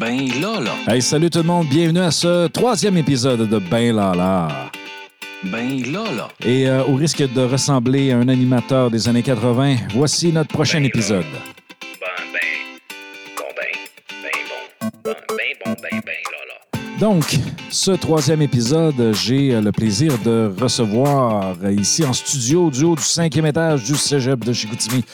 Ben là. Hey, salut tout le monde, bienvenue à ce troisième épisode de Ben Lala. Ben là. Et euh, au risque de ressembler à un animateur des années 80, voici notre prochain épisode. Ben, Donc, ce troisième épisode, j'ai euh, le plaisir de recevoir euh, ici en studio du haut du cinquième étage du cégep de Chicoutimi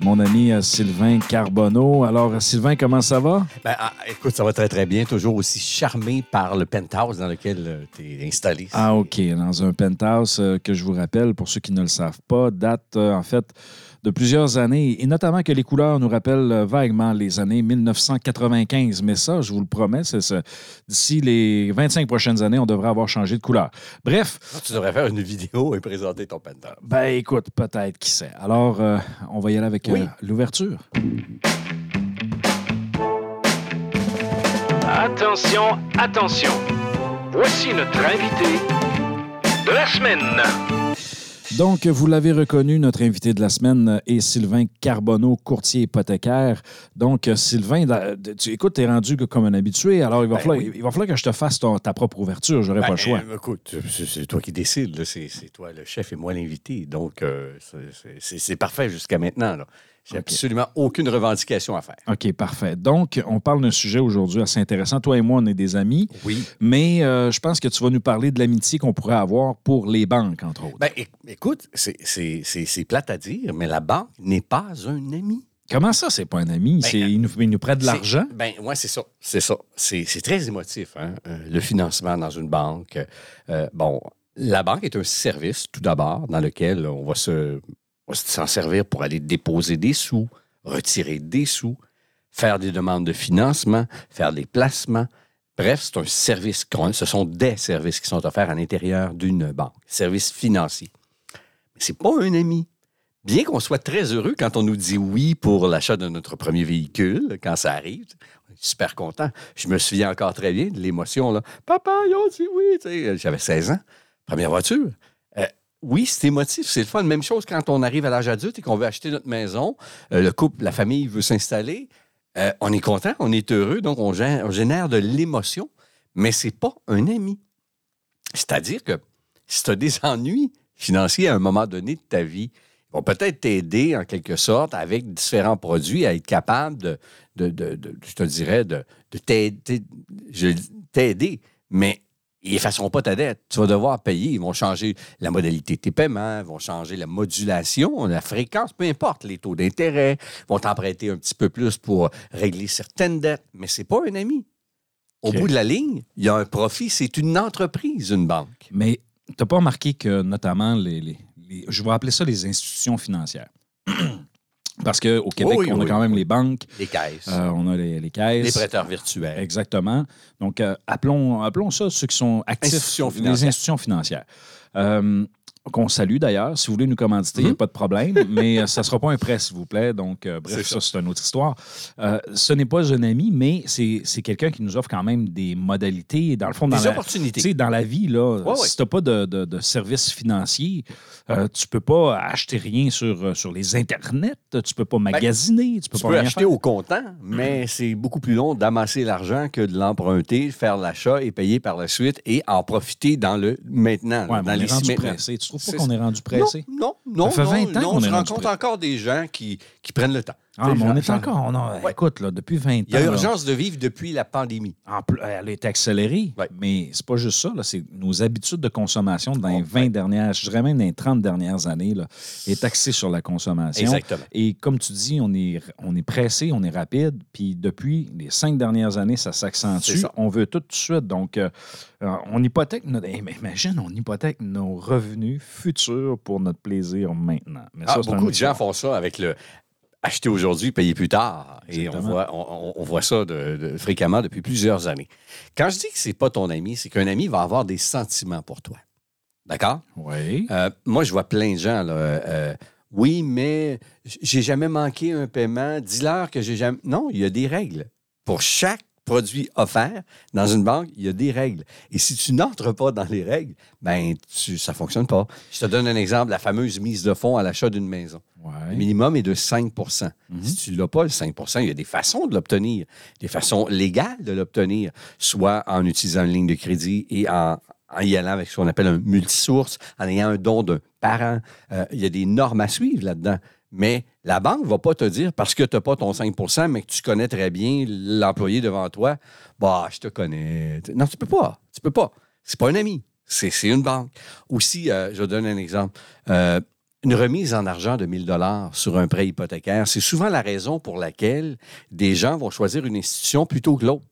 mon ami euh, Sylvain Carbonneau. Alors, Sylvain, comment ça va? Ben, ah, écoute, ça va très, très bien. Toujours aussi charmé par le penthouse dans lequel tu es installé. Ah, OK. Dans un penthouse euh, que je vous rappelle, pour ceux qui ne le savent pas, date en fait de plusieurs années, et notamment que les couleurs nous rappellent euh, vaguement les années 1995. Mais ça, je vous le promets, c'est ça. D'ici les 25 prochaines années, on devrait avoir changé de couleur. Bref. Tu devrais faire une vidéo et présenter ton penthouse. Ben écoute, peut-être, qui sait. Alors, euh, on va y aller avec Oui. euh, l'ouverture. Attention, attention. Voici notre invité de la semaine. Donc, vous l'avez reconnu, notre invité de la semaine est Sylvain Carbonneau, courtier hypothécaire. Donc, Sylvain, tu écoute, tu es rendu comme un habitué, alors il va, Ben falloir, oui. il va falloir que je te fasse ton- ta propre ouverture. J'aurais pas Ben, le choix. euh, écoute, c'est- toi qui décides. C'est toi le chef et moi l'invité. Donc, euh, c'est- parfait jusqu'à maintenant. là. J'ai OK. absolument aucune revendication à faire. OK, parfait. Donc, on parle d'un sujet aujourd'hui assez intéressant. Toi et moi, on est des amis, Oui. mais euh, je pense que tu vas nous parler de l'amitié qu'on pourrait avoir pour les banques, entre autres. Ben, éc- écoute, c'est- plate à dire, mais la banque n'est pas un ami. Comment ça, c'est pas un ami? Ben, il, nous, il nous prête de l'argent? Ben, ouais, c'est ça. C'est ça. C'est très émotif, hein, euh, le financement dans une banque. Euh, bon, la banque est un service, tout d'abord, dans lequel on va se on va s'en servir pour aller déposer des sous, retirer des sous, faire des demandes de financement, faire des placements. Bref, c'est un service. Ce sont des services qui sont offerts à l'intérieur d'une banque, services financiers. Mais c'est pas un ami. Bien qu'on soit très heureux quand on nous dit oui pour l'achat de notre premier véhicule, quand ça arrive, on est super content. Je me souviens encore très bien de l'émotion. là. Papa, ils ont dit oui. J'avais 16 ans, première voiture. Oui, c'est émotif, c'est le fun. Même chose quand on arrive à l'âge adulte et qu'on veut acheter notre maison, euh, le couple, la famille veut s'installer. Euh, on est content, on est heureux, donc on gé- on génère, de l'émotion, mais c'est pas un ami. C'est-à-dire que si tu as des ennuis financiers à un moment donné de ta vie, ils vont peut-être t'aider en quelque sorte avec différents produits à être capable de, je te dirais, de, t'aider, mais ils effaceront pas ta dette. Tu vas devoir payer. Ils vont changer la modalité de tes paiements, ils vont changer la modulation, la fréquence, peu importe, les taux d'intérêt, ils vont t'emprunter un petit peu plus pour régler certaines dettes, mais c'est pas un ami. Au bout de la ligne, il y a un profit. C'est une entreprise, une banque. Mais tu n'as pas remarqué que, notamment, les, les- les- je vais appeler ça les institutions financières. Parce qu'au Québec, Oui, on a oui, quand même les banques, Les caisses, euh, on a les, les caisses. les prêteurs virtuels. Exactement. Donc, euh, appelons, appelons ça ceux qui sont actifs. Institutions Les institutions financières. Euh, qu'on salue d'ailleurs. Si vous voulez nous commanditer, il n'y a Mhm. pas de problème, mais euh, ça ne sera pas un prêt, s'il vous plaît. Donc, euh, bref, ça, c'est une autre histoire. Euh, ce n'est pas un ami, mais c'est quelqu'un qui nous offre quand même des modalités. Dans le fond, dans Des la, opportunités. dans la vie, là, Ouais, si tu n'as pas de, de, de services financiers, euh, tu peux pas acheter rien sur, sur les internets, tu peux pas magasiner, tu peux Tu pas peux rien acheter faire. au comptant, mais c'est beaucoup plus long d'amasser l'argent que de l'emprunter, faire l'achat et payer par la suite et en profiter dans le maintenant, Ouais, dans les trouves pas C'est qu'on est rendu pressé? Non, non, non. Ça fait 20 non, ans non, qu'on je rencontre encore des gens qui, qui prennent le temps. Ah, mais on est encore. on a- Ouais. Écoute, là, depuis 20 ans. Il y a là, urgence de vivre depuis la pandémie. en plus, elle été accélérée. Ouais. Mais c'est pas juste ça. C'est nos habitudes de consommation dans les Oh, 20 dernières, je dirais même dans les 30 dernières années, là, est axée sur la consommation. Exactement. Et comme tu dis, on est, on est pressé, on est rapide. Puis depuis les cinq dernières années, ça s'accentue. On veut tout de suite. Donc, euh, euh, on hypothèque notre. eh, mais imagine, on hypothèque nos revenus futurs pour notre plaisir maintenant. Mais Ah, ça, beaucoup de gens font ça avec le acheter aujourd'hui, payer plus tard. Et on voit, on, on- on voit ça de- de- fréquemment depuis plusieurs années. Quand je dis que c'est pas ton ami, c'est qu'un ami va avoir des sentiments pour toi. D'accord? Oui. Euh, moi, je vois plein de gens, là. euh, oui, mais j'ai jamais manqué un paiement. Dis-leur que j'ai jamais. Non, il y a des règles. Pour chaque produit offert dans une banque, il y a des règles. Et si tu n'entres pas dans les règles, ben tu, ça ne fonctionne pas. Je te donne un exemple, la fameuse mise de fonds à l'achat d'une maison. Le minimum est de 5% Si tu ne l'as pas, le 5% il y a des façons de l'obtenir, des façons légales de l'obtenir, soit en utilisant une ligne de crédit et en, en y allant avec ce qu'on appelle un multisource, en ayant un don d'un parent. Euh, il y a des normes à suivre là-dedans. Mais la banque ne va pas te dire, parce que tu n'as pas ton 5% mais que tu connais très bien l'employé devant toi, bah, je te connais. Non, tu peux pas. Tu peux pas. C'est pas un ami. C'est c'est une banque. Aussi, euh, je donne un exemple. Euh, une remise en argent de 1000 dollars sur un prêt hypothécaire, c'est souvent la raison pour laquelle des gens vont choisir une institution plutôt que l'autre.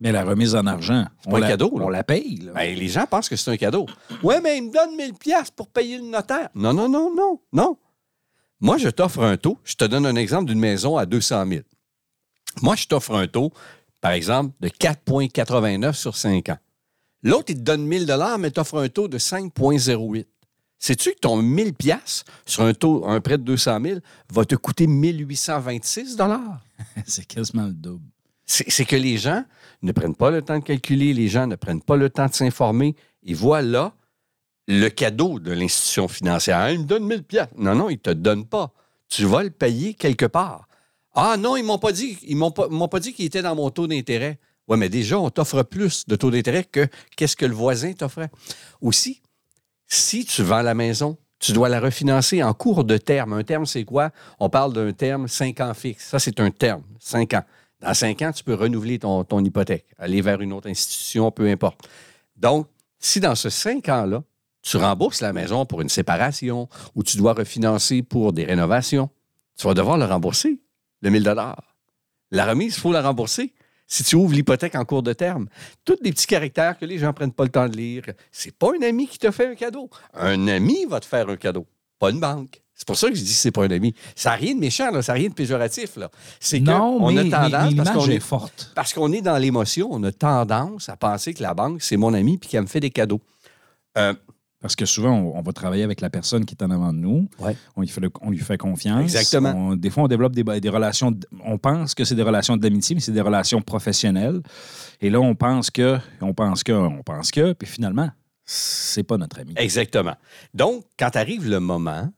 Mais la remise en argent, pas on un la, cadeau, là. on la paye. là. Ben, les gens pensent que c'est un cadeau. Ouais, mais il me donne 1000 pièces pour payer le notaire. Non, non, non, non, non. Moi, je t'offre un taux. Je te donne un exemple d'une maison à 200 000. Moi, je t'offre un taux, par exemple, de 4,89 sur 5 ans. L'autre, il te donne 1000 dollars, mais t'offre un taux de 5,08. Sais-tu que ton 1000 pièces sur un taux, un prêt de 200 000 va te coûter 1826 dollars? c'est quasiment le double. C'est c'est que les gens ne prennent pas le temps de calculer, les gens ne prennent pas le temps de s'informer. Et voilà le cadeau de l'institution financière. Il me donne 1000 pièces. Non, non, il ne te donne pas. Tu vas le payer quelque part. Ah non, ils m'ont pas dit, ils m'ont pas, m'ont pas dit qu'il était dans mon taux d'intérêt. Oui, mais déjà, on t'offre plus de taux d'intérêt que qu'est-ce que le voisin t'offrait. Aussi, si tu vends la maison, tu dois la refinancer en cours de terme. Un terme, c'est quoi? On parle d'un terme 5 ans fixe. Ça, c'est un terme, 5 ans. Dans 5 ans, tu peux renouveler ton, ton hypothèque, aller vers une autre institution, peu importe. Donc, si dans ce 5 ans-là, tu rembourses la maison pour une séparation ou tu dois refinancer pour des rénovations, tu vas devoir le rembourser, le 1000 La remise, il faut la rembourser. Si tu ouvres l'hypothèque en cours de terme, tous les petits caractères que les gens ne prennent pas le temps de lire, c'est pas un ami qui te fait un cadeau. Un ami va te faire un cadeau, pas une banque. C'est pour ça que je dis que c'est pas un ami. Ça n'a rien de méchant, là, ça n'a rien de péjoratif. Là. C'est que Non, on mais, a tendance, mais parce qu'on est est, forte. parce qu'on est dans l'émotion, on a tendance à penser que la banque, c'est mon ami puis qu'elle me fait des cadeaux. Euh, Parce que souvent, on, on va travailler avec la personne qui est en avant de nous. Ouais. On, lui fait le- on lui fait confiance. Exactement. On- des fois, on développe des, des relations. On pense que c'est des relations d'amitié, mais c'est des relations professionnelles. Et là, on pense que, on pense que, on pense que, puis finalement, c'est pas notre ami. Exactement. Donc, quand arrive le moment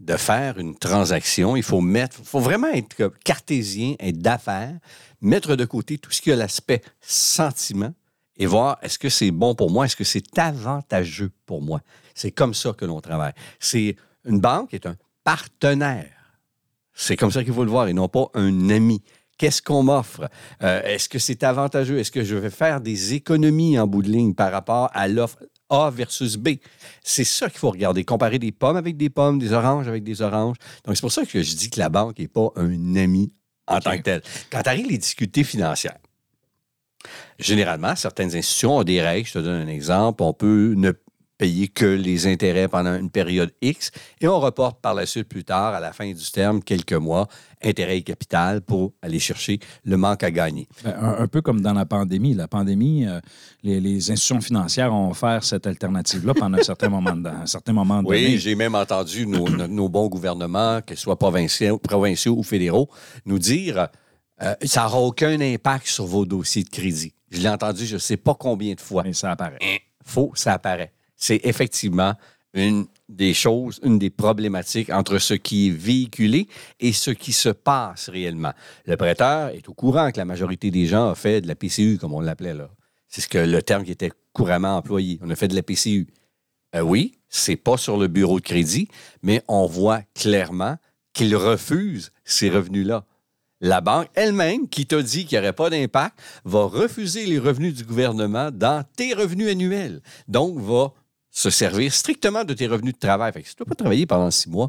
de faire une transaction, il faut mettre, faut vraiment être cartésien, être d'affaires, mettre de côté tout ce qui a l'aspect sentiment et voir est-ce que c'est bon pour moi, est-ce que c'est avantageux pour moi? C'est comme ça que l'on travaille. C'est une banque est un partenaire. C'est comme ça qu'il faut le voir et non pas un ami. Qu'est-ce qu'on m'offre? Euh, Est-ce que c'est avantageux? Est-ce que je vais faire des économies en bout de ligne par rapport à l'offre A versus B? C'est ça qu'il faut regarder. Comparer des pommes avec des pommes, des oranges avec des oranges. Donc, c'est pour ça que je dis que la banque n'est pas un ami en tant que tel. Quand arrivent les difficultés financières, généralement, certaines institutions ont des règles. Je te donne un exemple. On peut ne payer que les intérêts pendant une période X et on reporte par la suite plus tard, à la fin du terme, quelques mois, intérêt et capital pour aller chercher le manque à gagner. Ben, Un, un peu comme dans la pandémie. La pandémie, euh, les, les institutions financières ont offert cette alternative-là pendant un certain moment, de- un certain moment donné. Oui, j'ai même entendu nos, bons gouvernements, soit provinciaux, provinciaux ou fédéraux, nous dire euh, ça n'aura aucun impact sur vos dossiers de crédit. Je l'ai entendu je ne sais pas combien de fois. Mais ça apparaît. Faux, ça apparaît. C'est effectivement une des choses, une des problématiques entre ce qui est véhiculé et ce qui se passe réellement. Le prêteur est au courant que la majorité des gens ont fait de la PCU, comme on l'appelait là. C'est ce que le terme qui était couramment employé. On a fait de la PCU. Euh, oui, c'est pas sur le bureau de crédit, mais on voit clairement qu'il refuse ces revenus-là. La banque elle-même, qui t'a dit qu'il n'y aurait pas d'impact, va refuser les revenus du gouvernement dans tes revenus annuels. Donc, va se servir strictement de tes revenus de travail. Fait que si tu peux pas travailler pendant six mois,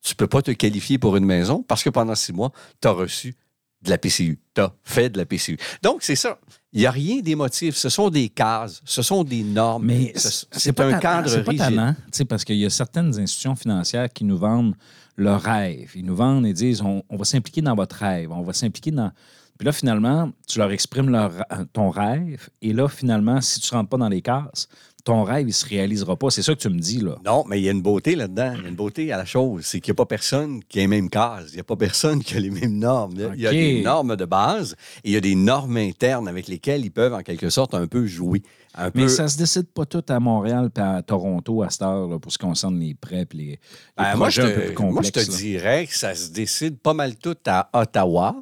tu ne peux pas te qualifier pour une maison parce que pendant six mois, tu as reçu de la PCU. Tu as fait de la PCU. Donc, c'est ça. Il n'y a rien d'émotif. Ce sont des cases, ce sont des normes. Mais Ce- c'est c'est pas un cadre C'est rigide. sais, parce qu'il y a certaines institutions financières qui nous vendent leur rêve. Ils nous vendent et disent on, on va s'impliquer dans votre rêve, on va s'impliquer dans Puis là, finalement, tu leur exprimes leur- ton rêve. Et là, finalement, si tu ne rentres pas dans les cases, ton rêve, il ne se réalisera pas. C'est ça que tu me dis, là. Non, mais il y a une beauté là-dedans. Il y a une beauté à la chose. C'est qu'il n'y a pas personne qui a les mêmes cases. Il n'y a pas personne qui a les mêmes normes. Il y a des normes de base et il y a des normes internes avec lesquelles ils peuvent, en quelque sorte, un peu jouer. Un Mais peu... ça se décide pas tout à Montréal et à Toronto à cette heure, là, pour ce qui concerne les prêts et les, les Ben, moi, je projets un peu plus te, moi, je complexes. te là. dirais que ça se décide pas mal tout à Ottawa.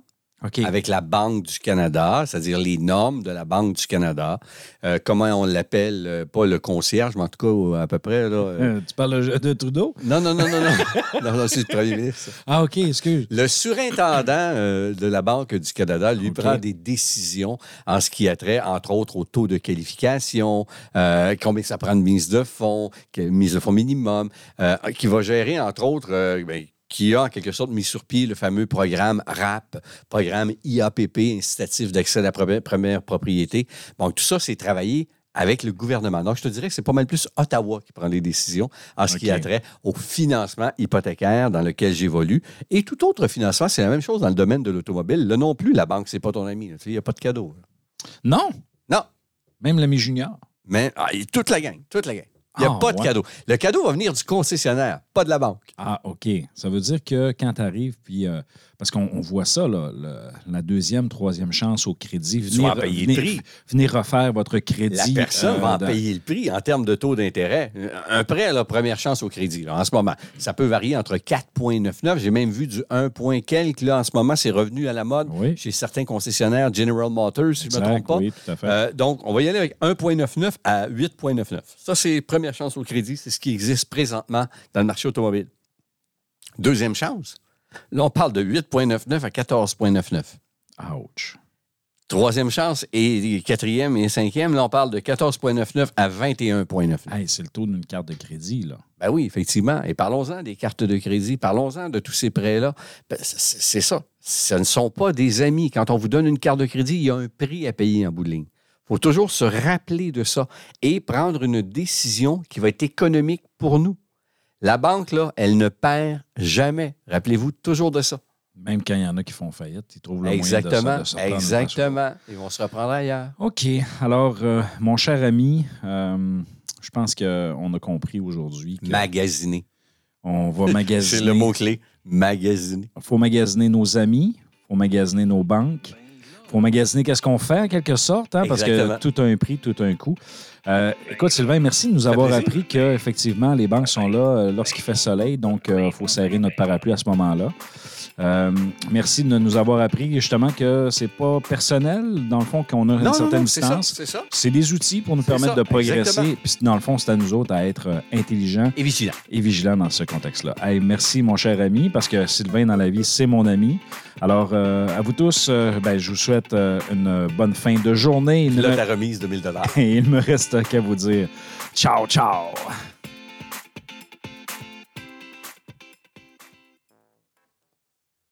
Avec la Banque du Canada, c'est-à-dire les normes de la Banque du Canada. Euh, comment on l'appelle, euh, pas le concierge, mais en tout cas, à peu près. Là, euh, Euh, tu parles de, de Trudeau? Non, non, non, non, non. non, non, c'est le premier ministre. Ah, OK, excuse. Le surintendant euh, de la Banque du Canada, lui, prend des décisions en ce qui a trait, entre autres, au taux de qualification, euh, combien ça prend de mise de fonds, mise de fonds minimum, euh, qui va gérer, entre autres, euh, ben, qui a en quelque sorte mis sur pied le fameux programme RAP, programme IAPP, incitatif d'accès à la première, propriété. Donc, tout ça, c'est travaillé avec le gouvernement. Donc, je te dirais que c'est pas mal plus Ottawa qui prend les décisions en ce qui a trait au financement hypothécaire dans lequel j'évolue. Et tout autre financement, c'est la même chose dans le domaine de l'automobile. Là non plus, la banque, c'est pas ton ami. Il n'y a pas de cadeau. là. Non, Non, même l'ami junior. mais ah, toute la gang, toute la gang. Il n'y a Ah, pas de ouais. cadeau. Le cadeau va venir du concessionnaire, pas de la banque. Ah, OK. Ça veut dire que quand tu arrives, puis. euh, parce qu'on on voit ça, là, le- la deuxième, troisième chance au crédit. Tu vas en payer le venez- prix. Venez refaire votre crédit. La personne euh, va en dans- payer le prix en termes de taux d'intérêt. Un prêt, la première chance au crédit, là, en ce moment, ça peut varier entre 4,99. J'ai même vu du 1 point quelques. Là, en ce moment, c'est revenu à la mode Oui. chez certains concessionnaires, General Motors, si je ne me trompe pas. Oui, tout à fait. Euh, donc, on va y aller avec 1,99 à 8,99. Ça, c'est première chance au crédit. C'est ce qui existe présentement dans le marché automobile. Deuxième chance. Là, on parle de 8,99 à 14,99. Ouch. Troisième chance et quatrième et cinquième, là, on parle de 14,99 à 21,99. Hey, c'est le taux d'une carte de crédit, là. Ben oui, effectivement. Et parlons-en des cartes de crédit, parlons-en de tous ces prêts-là. Ben, c'est c'est ça. Ce ne sont pas des amis. Quand on vous donne une carte de crédit, il y a un prix à payer en bout de ligne. Il faut toujours se rappeler de ça et prendre une décision qui va être économique pour nous. La banque, là, elle ne perd jamais. Rappelez-vous toujours de ça. Même quand il y en a qui font faillite, ils trouvent le Exactement. moyen de, se- de. Exactement. Ils vont se reprendre ailleurs. OK. Alors, euh, mon cher ami, euh, je pense qu'on a compris aujourd'hui Magasiner. qu'on va magasiner. C'est le mot-clé. Magasiner. Il faut magasiner nos amis, il faut magasiner nos banques, faut magasiner qu'est-ce qu'on fait, en quelque sorte, hein, parce que tout a un prix, tout a un coût. Euh, écoute, Sylvain, merci de nous avoir plaisir. appris qu'effectivement, les banques sont là euh, lorsqu'il fait soleil, donc il faut serrer notre parapluie à ce moment-là. Euh, merci de nous avoir appris justement que c'est pas personnel, dans le fond, qu'on a une Non, non, certaine non, ça. distance. C'est des outils pour nous permettre ça, de progresser. Puis dans le fond, c'est à nous autres à être euh, intelligents Et vigilant. et vigilants dans ce contexte-là. Hey, merci, mon cher ami, parce que Sylvain, dans la vie, c'est mon ami. Alors, euh, à vous tous, euh, ben, je vous souhaite une bonne fin de journée. Il Là, me- ta remise de 1000 Et il me reste qu'à vous dire ciao, ciao.